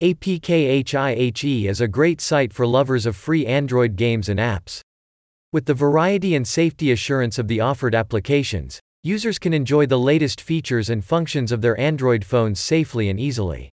APKHIHE is a great site for lovers of free Android games and apps. With the variety and safety assurance of the offered applications, users can enjoy the latest features and functions of their Android phones safely and easily.